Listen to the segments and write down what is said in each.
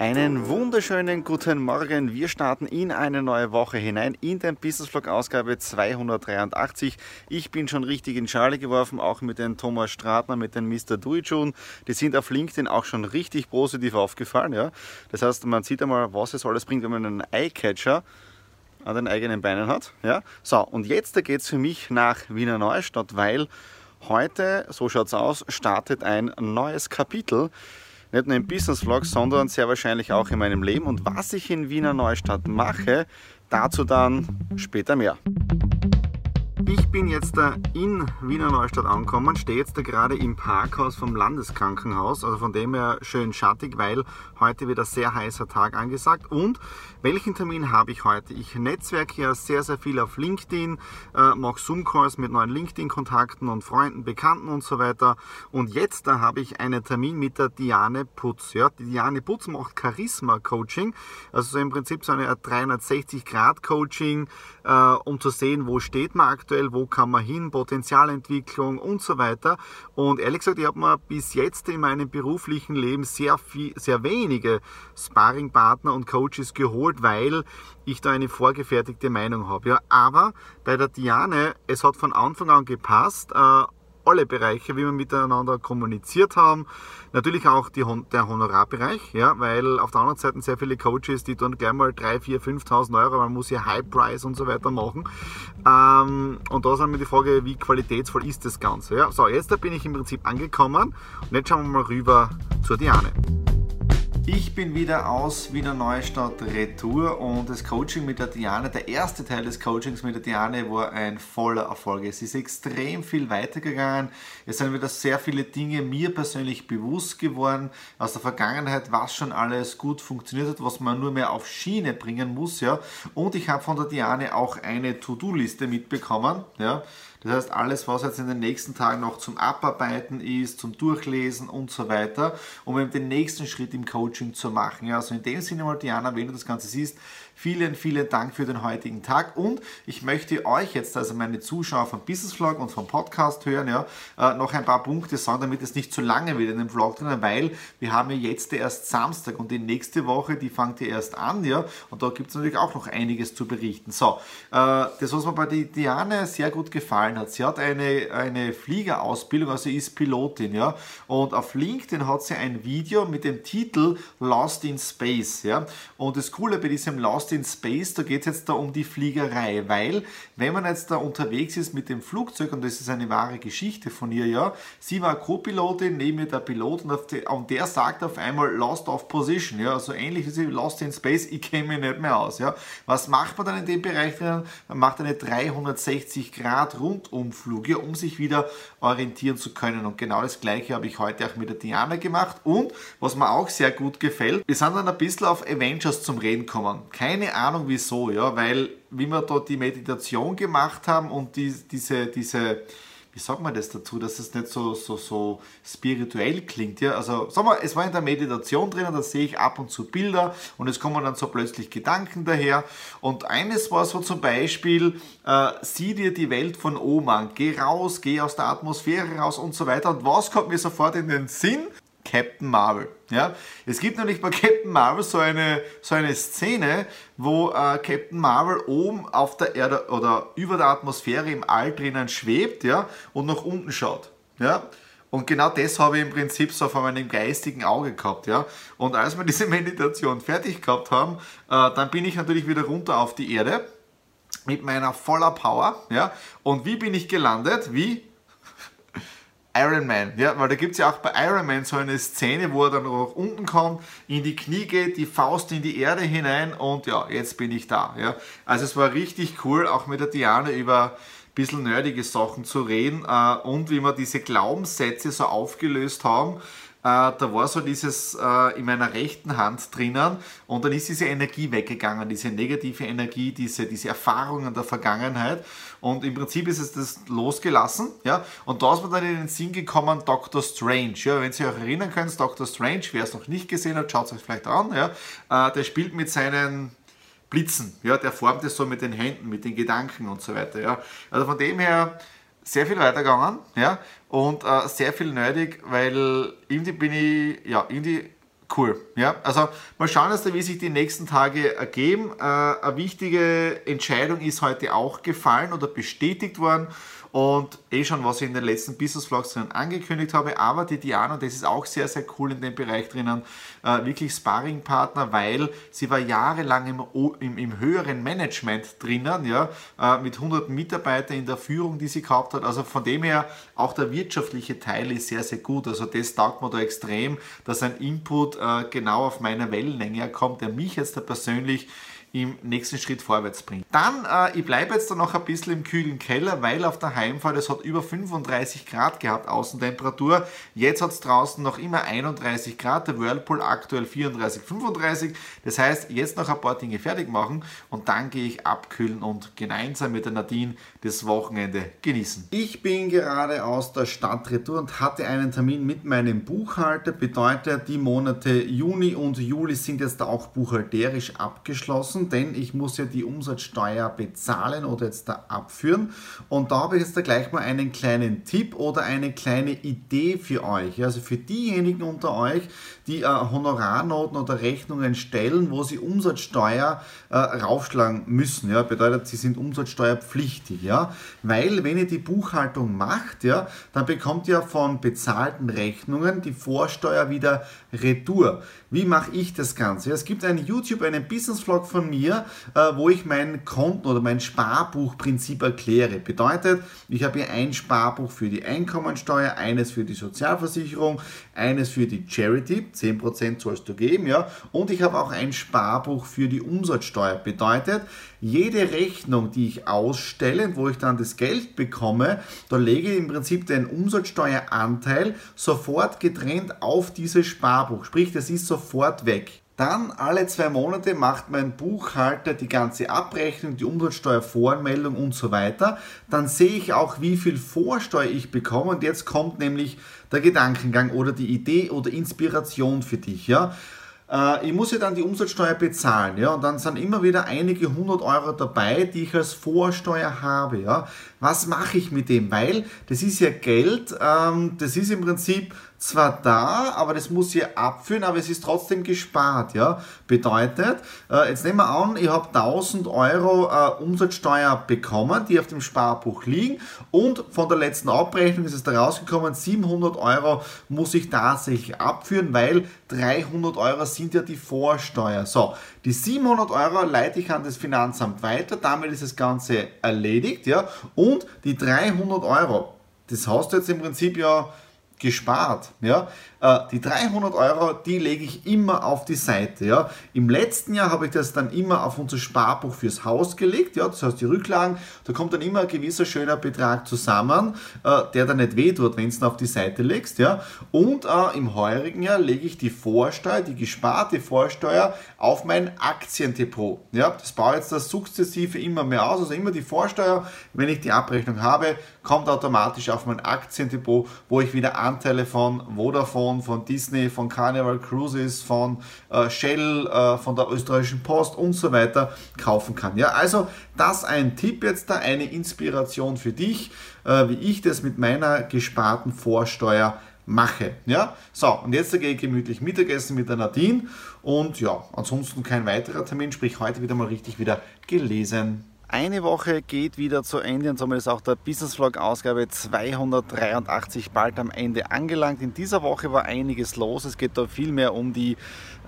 Einen wunderschönen guten Morgen. Wir starten in eine neue Woche hinein in den Business Vlog Ausgabe 283. Ich bin schon richtig in Schale geworfen, auch mit dem Thomas Stratner, mit dem Mr. Duijun. Die sind auf LinkedIn auch schon richtig positiv aufgefallen. Ja? Das heißt, man sieht einmal, was es alles bringt, wenn man einen Eyecatcher an den eigenen Beinen hat. Ja? So, und jetzt geht es für mich nach Wiener Neustadt, weil heute, so schaut es aus, startet ein neues Kapitel nicht nur im Business Vlog, sondern sehr wahrscheinlich auch in meinem Leben. Und was ich in Wiener Neustadt mache, dazu dann später mehr. Ich bin jetzt in Wiener Neustadt angekommen, stehe jetzt da gerade im Parkhaus vom Landeskrankenhaus, also von dem her schön schattig, weil heute wieder sehr heißer Tag angesagt. Und welchen Termin habe ich heute? Ich netzwerke ja sehr, sehr viel auf LinkedIn, äh, mache Zoom-Calls mit neuen LinkedIn-Kontakten und Freunden, Bekannten und so weiter. Und jetzt da habe ich einen Termin mit der Diane Putz. Ja, die Diane Putz macht Charisma-Coaching, also so im Prinzip so eine 360-Grad-Coaching, äh, um zu sehen, wo steht man aktuell aktuell, wo kann man hin, Potenzialentwicklung und so weiter. Und ehrlich gesagt, ich habe mir bis jetzt in meinem beruflichen Leben sehr, viel, sehr wenige Sparringpartner und Coaches geholt, weil ich da eine vorgefertigte Meinung habe. Ja, aber bei der Diane, es hat von Anfang an gepasst. Äh, alle Bereiche, wie wir miteinander kommuniziert haben. Natürlich auch die, der Honorarbereich, ja, weil auf der anderen Seite sehr viele Coaches, die tun gleich mal 3, 4, 5.000 Euro, man muss ja High Price und so weiter machen. Ähm, und da ist einmal die Frage, wie qualitätsvoll ist das Ganze. Ja. So, jetzt bin ich im Prinzip angekommen und jetzt schauen wir mal rüber zur Diane. Ich bin wieder aus Wiener Neustadt Retour und das Coaching mit der Diane, der erste Teil des Coachings mit der Diane war ein voller Erfolg. Es ist extrem viel weitergegangen. Es sind wieder sehr viele Dinge mir persönlich bewusst geworden aus der Vergangenheit, was schon alles gut funktioniert hat, was man nur mehr auf Schiene bringen muss. Ja. Und ich habe von der Diane auch eine To-Do-Liste mitbekommen. Ja das heißt, alles, was jetzt in den nächsten Tagen noch zum Abarbeiten ist, zum Durchlesen und so weiter, um eben den nächsten Schritt im Coaching zu machen. Ja, also in dem Sinne mal, Diana, wenn du das Ganze siehst, Vielen, vielen Dank für den heutigen Tag und ich möchte euch jetzt, also meine Zuschauer vom Business Vlog und vom Podcast hören, ja, äh, noch ein paar Punkte sagen, damit es nicht zu lange wird in dem Vlog drin, weil wir haben ja jetzt erst Samstag und die nächste Woche, die fängt ja erst an, ja, und da gibt es natürlich auch noch einiges zu berichten. So, äh, das, was mir bei der Diane sehr gut gefallen hat, sie hat eine, eine Fliegerausbildung, also ist Pilotin, ja, und auf LinkedIn hat sie ein Video mit dem Titel Lost in Space, ja, und das Coole bei diesem Lost in Space, da geht es jetzt da um die Fliegerei, weil wenn man jetzt da unterwegs ist mit dem Flugzeug, und das ist eine wahre Geschichte von ihr, ja, sie war Co-Pilotin, neben ihr der Pilot und, die, und, der sagt auf einmal Lost of Position, ja, also ähnlich wie sie Lost in Space, ich käme nicht mehr aus, ja. Was macht man dann in dem Bereich? Man macht eine 360 Grad Rundumflug, ja, um sich wieder orientieren zu können und genau das gleiche habe ich heute auch mit der Diana gemacht und was mir auch sehr gut gefällt, wir sind dann ein bisschen auf Avengers zum Reden gekommen. Kein keine Ahnung wieso, ja, weil wie wir dort die Meditation gemacht haben und die, diese, diese, wie sagt man das dazu, dass es nicht so, so, so spirituell klingt. Ja? Also sagen wir, es war in der Meditation drin, da sehe ich ab und zu Bilder und es kommen dann so plötzlich Gedanken daher. Und eines war so zum Beispiel, äh, sieh dir die Welt von oben an, geh raus, geh aus der Atmosphäre raus und so weiter. Und was kommt mir sofort in den Sinn? Captain Marvel. Ja? Es gibt nämlich bei Captain Marvel so eine, so eine Szene, wo äh, Captain Marvel oben auf der Erde oder über der Atmosphäre im All drinnen schwebt ja? und nach unten schaut. Ja? Und genau das habe ich im Prinzip so vor meinem geistigen Auge gehabt. Ja? Und als wir diese Meditation fertig gehabt haben, äh, dann bin ich natürlich wieder runter auf die Erde mit meiner voller Power. Ja? Und wie bin ich gelandet? Wie? Iron Man, ja, weil da gibt es ja auch bei Iron Man so eine Szene, wo er dann auch unten kommt, in die Knie geht, die Faust in die Erde hinein und ja, jetzt bin ich da. Ja. Also es war richtig cool, auch mit der Diana über ein bisschen nerdige Sachen zu reden äh, und wie wir diese Glaubenssätze so aufgelöst haben da war so dieses in meiner rechten Hand drinnen und dann ist diese Energie weggegangen, diese negative Energie, diese, diese Erfahrungen der Vergangenheit. Und im Prinzip ist es das losgelassen, ja, und da ist mir dann in den Sinn gekommen, Doctor Strange, ja, wenn Sie euch erinnern können, Doctor Strange, wer es noch nicht gesehen hat, schaut es euch vielleicht an, ja, äh, der spielt mit seinen Blitzen, ja, der formt es so mit den Händen, mit den Gedanken und so weiter, ja, also von dem her sehr viel weitergegangen, ja, und äh, sehr viel nötig, weil irgendwie bin ich, ja, irgendwie cool, ja. Also mal schauen jetzt, wie sich die nächsten Tage ergeben. Äh, eine wichtige Entscheidung ist heute auch gefallen oder bestätigt worden und eh schon, was ich in den letzten Business Vlogs drin angekündigt habe, aber die Diana, das ist auch sehr, sehr cool in dem Bereich drinnen, äh, wirklich Sparringpartner, weil sie war jahrelang im, im, im höheren Management drinnen, ja, äh, mit 100 Mitarbeitern in der Führung, die sie gehabt hat. Also von dem her, auch der wirtschaftliche Teil ist sehr, sehr gut. Also das taugt mir da extrem, dass ein Input äh, genau auf meiner Wellenlänge kommt, der mich jetzt da persönlich im nächsten Schritt vorwärts bringt. Dann, äh, ich bleibe jetzt da noch ein bisschen im kühlen Keller, weil auf der Heimfahrt es hat über 35 Grad gehabt, Außentemperatur. Jetzt hat es draußen noch immer 31 Grad, der Whirlpool aktuell 34, 35. Das heißt, jetzt noch ein paar Dinge fertig machen und dann gehe ich abkühlen und gemeinsam mit der Nadine das Wochenende genießen. Ich bin gerade aus der Stadt retour und hatte einen Termin mit meinem Buchhalter. Bedeutet, die Monate Juni und Juli sind jetzt auch buchhalterisch abgeschlossen müssen, denn ich muss ja die Umsatzsteuer bezahlen oder jetzt da abführen. Und da habe ich jetzt da gleich mal einen kleinen Tipp oder eine kleine Idee für euch. Also für diejenigen unter euch, die äh, Honorarnoten oder Rechnungen stellen, wo sie Umsatzsteuer äh, raufschlagen müssen. Ja, bedeutet, sie sind umsatzsteuerpflichtig. Ja, weil wenn ihr die Buchhaltung macht, ja, dann bekommt ihr von bezahlten Rechnungen die Vorsteuer wieder retour. Wie mache ich das Ganze? Es gibt einen YouTube, einen Business Vlog von mir, äh, wo ich mein Konten oder mein Sparbuchprinzip erkläre. Bedeutet, ich habe hier ein Sparbuch für die Einkommensteuer, eines für die Sozialversicherung, eines für die Charity, 10% sollst du geben, ja, und ich habe auch ein Sparbuch für die Umsatzsteuer. Bedeutet, jede Rechnung, die ich ausstelle, wo ich dann das Geld bekomme, da lege ich im Prinzip den Umsatzsteueranteil sofort getrennt auf dieses Sparbuch. Sprich, das ist sofort weg. Dann alle zwei Monate macht mein Buchhalter die ganze Abrechnung, die Umsatzsteuervoranmeldung und so weiter. Dann sehe ich auch, wie viel Vorsteuer ich bekomme. Und jetzt kommt nämlich der Gedankengang oder die Idee oder Inspiration für dich. Ja? Äh, ich muss ja dann die Umsatzsteuer bezahlen, ja, und dann sind immer wieder einige hundert Euro dabei, die ich als Vorsteuer habe, ja. Was mache ich mit dem? Weil das ist ja Geld, ähm, das ist im Prinzip zwar da, aber das muss ich abführen, aber es ist trotzdem gespart. Ja? Bedeutet, äh, jetzt nehmen wir an, ich habe 1000 Euro äh, Umsatzsteuer bekommen, die auf dem Sparbuch liegen und von der letzten Abrechnung ist es da rausgekommen, 700 Euro muss ich tatsächlich abführen, weil 300 Euro sind ja die Vorsteuer. So, die 700 Euro leite ich an das Finanzamt weiter, damit ist das Ganze erledigt. Ja? Und die 300 Euro, das hast du jetzt im Prinzip ja gespart. Ja? Äh, die 300 Euro, die lege ich immer auf die Seite. Ja? Im letzten Jahr habe ich das dann immer auf unser Sparbuch fürs Haus gelegt. Ja? Das heißt, die Rücklagen, da kommt dann immer ein gewisser schöner Betrag zusammen, äh, der dann nicht weh tut, wenn du ihn auf die Seite legst. Ja? Und äh, im heurigen Jahr lege ich die Vorsteuer, die gesparte Vorsteuer auf mein Aktiendepot. Ja? Das baue jetzt das sukzessive immer mehr aus. Also immer die Vorsteuer, wenn ich die Abrechnung habe, kommt automatisch auf mein Aktiendepot, wo ich wieder Anteile von Vodafone, von Disney, von Carnival Cruises, von äh, Shell, äh, von der österreichischen Post und so weiter kaufen kann. Ja, also das ein Tipp jetzt da, eine Inspiration für dich, äh, wie ich das mit meiner gesparten Vorsteuer mache. Ja, so und jetzt gehe ich gemütlich Mittagessen mit der Nadine und ja, ansonsten kein weiterer Termin, sprich heute wieder mal richtig wieder gelesen Eine Woche geht wieder zu Ende und somit ist auch der Business Vlog Ausgabe 283 bald am Ende angelangt. In dieser Woche war einiges los. Es geht da viel mehr um die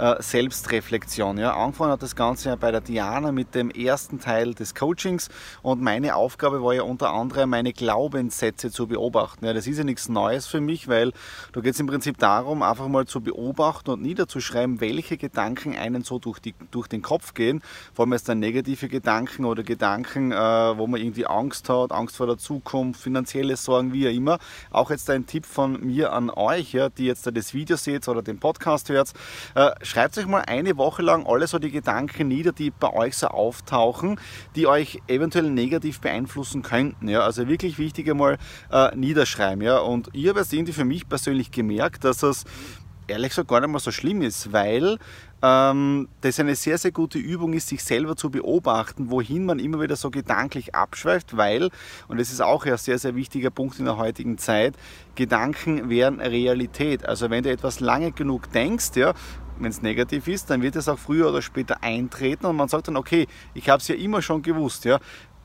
äh, Selbstreflexion. Ja. Angefangen hat das Ganze ja bei der Diana mit dem ersten Teil des Coachings und meine Aufgabe war ja unter anderem meine Glaubenssätze zu beobachten. Ja, das ist ja nichts Neues für mich, weil da geht es im Prinzip darum, einfach mal zu beobachten und niederzuschreiben, welche Gedanken einen so durch, die, durch den Kopf gehen. Vor allem jetzt dann negative Gedanken oder Gedanken, Gedanken, äh, wo man irgendwie Angst hat, Angst vor der Zukunft, finanzielle Sorgen, wie auch immer. Auch jetzt ein Tipp von mir an euch, ja, die jetzt das Video seht oder den Podcast hört. Äh, schreibt euch mal eine Woche lang alle so die Gedanken nieder, die bei euch so auftauchen, die euch eventuell negativ beeinflussen könnten. Ja. Also wirklich wichtig einmal äh, niederschreiben. Ja. Und ich habe jetzt irgendwie für mich persönlich gemerkt, dass es ehrlich gesagt gar nicht mal so schlimm ist, weil ähm, das eine sehr, sehr gute Übung ist, sich selber zu beobachten, wohin man immer wieder so gedanklich abschweift, weil, und das ist auch ein sehr, sehr wichtiger Punkt in der heutigen Zeit, Gedanken wären Realität. Also wenn du etwas lange genug denkst, ja, wenn es negativ ist, dann wird es auch früher oder später eintreten und man sagt dann, okay, ich habe es ja immer schon gewusst, ja,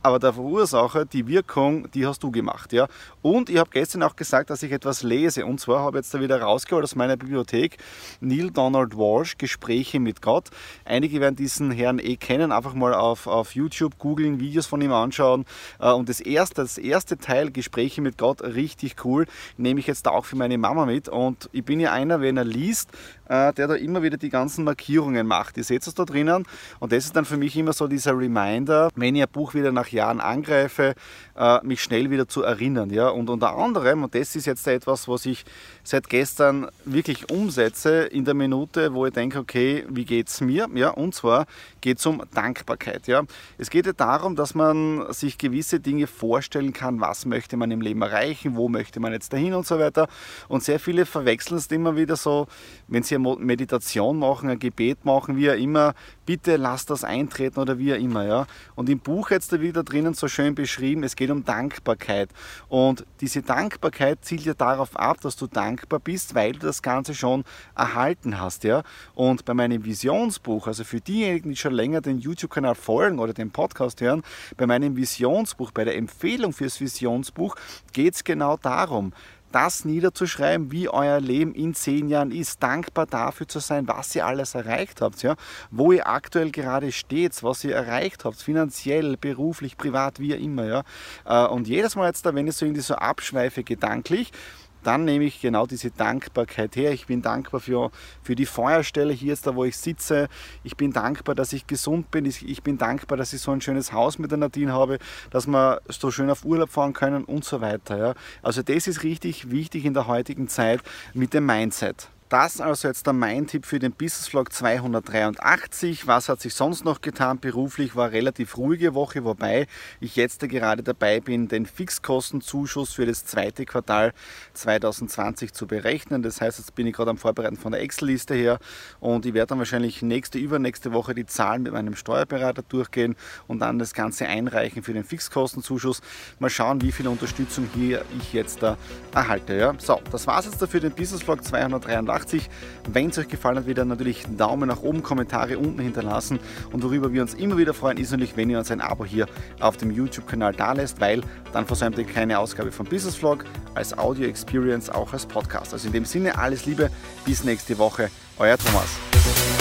aber der Verursacher, die Wirkung, die hast du gemacht. Ja? Und ich habe gestern auch gesagt, dass ich etwas lese. Und zwar habe ich jetzt da wieder rausgeholt aus meiner Bibliothek Neil Donald Walsh, Gespräche mit Gott. Einige werden diesen Herrn eh kennen, einfach mal auf, auf YouTube googeln, Videos von ihm anschauen. Äh, und das erste, das erste Teil, Gespräche mit Gott, richtig cool, nehme ich jetzt auch für meine Mama mit. Und ich bin ja einer, wenn er liest, äh, der da immer wieder die ganzen Markierungen macht. Ihr seht es da drinnen. Und das ist dann für mich immer so dieser Reminder, wenn ich ein Buch wieder nach Jahren angreife, äh, mich schnell wieder zu erinnern. Ja? Und unter anderem, und das ist jetzt etwas, was ich seit gestern wirklich umsetze in der Minute, wo ich denke, okay, wie geht es mir? Ja? Und zwar geht es um Dankbarkeit. Ja? Es geht ja darum, dass man sich gewisse Dinge vorstellen kann, was möchte man im Leben erreichen, wo möchte man jetzt dahin und so weiter. Und sehr viele verwechseln es immer wieder so, wenn sie eine Meditation machen, ein Gebet machen, wie auch immer, bitte lass das eintreten oder wie auch immer. Ja? Und im Buch jetzt wieder drinnen so schön beschrieben, es geht um Dankbarkeit. Und diese Dankbarkeit zielt ja darauf ab, dass du dankbar bist, weil du das Ganze schon erhalten hast. Ja? Und bei meinem Visionsbuch, also für diejenigen, die schon länger den YouTube-Kanal folgen oder den Podcast hören, bei meinem Visionsbuch, bei der Empfehlung fürs Visionsbuch geht es genau darum, das niederzuschreiben, wie euer Leben in zehn Jahren ist, dankbar dafür zu sein, was ihr alles erreicht habt, ja? wo ihr aktuell gerade steht, was ihr erreicht habt, finanziell, beruflich, privat, wie immer. Ja? Äh, und jedes Mal jetzt da, wenn ich so irgendwie so abschweife gedanklich, dann nehme ich genau diese Dankbarkeit her. Ich bin dankbar für, für die Feuerstelle hier jetzt da, wo ich sitze. Ich bin dankbar, dass ich gesund bin. Ich bin dankbar, dass ich so ein schönes Haus mit der Nadine habe, dass wir so schön auf Urlaub fahren können und so weiter. Ja. Also das ist richtig wichtig in der heutigen Zeit mit dem Mindset. Das also jetzt mein Tipp für den Business Vlog 283. Was hat sich sonst noch getan? Beruflich war relativ ruhige Woche, wobei ich jetzt gerade dabei bin, den Fixkostenzuschuss für das zweite Quartal 2020 zu berechnen. Das heißt, jetzt bin ich gerade am Vorbereiten von der Excel-Liste her und ich werde dann wahrscheinlich nächste, übernächste Woche die Zahlen mit meinem Steuerberater durchgehen und dann das Ganze einreichen für den Fixkostenzuschuss. Mal schauen, wie viel Unterstützung hier ich jetzt da erhalte. Ja? So, das war es jetzt dafür den Business Vlog 283. 80. Wenn es euch gefallen hat, wieder natürlich Daumen nach oben, Kommentare unten hinterlassen. Und worüber wir uns immer wieder freuen, ist natürlich, wenn ihr uns ein Abo hier auf dem YouTube-Kanal da lässt, weil dann versäumt ihr keine Ausgabe von Business Vlog als Audio Experience, auch als Podcast. Also in dem Sinne alles Liebe, bis nächste Woche, euer Thomas.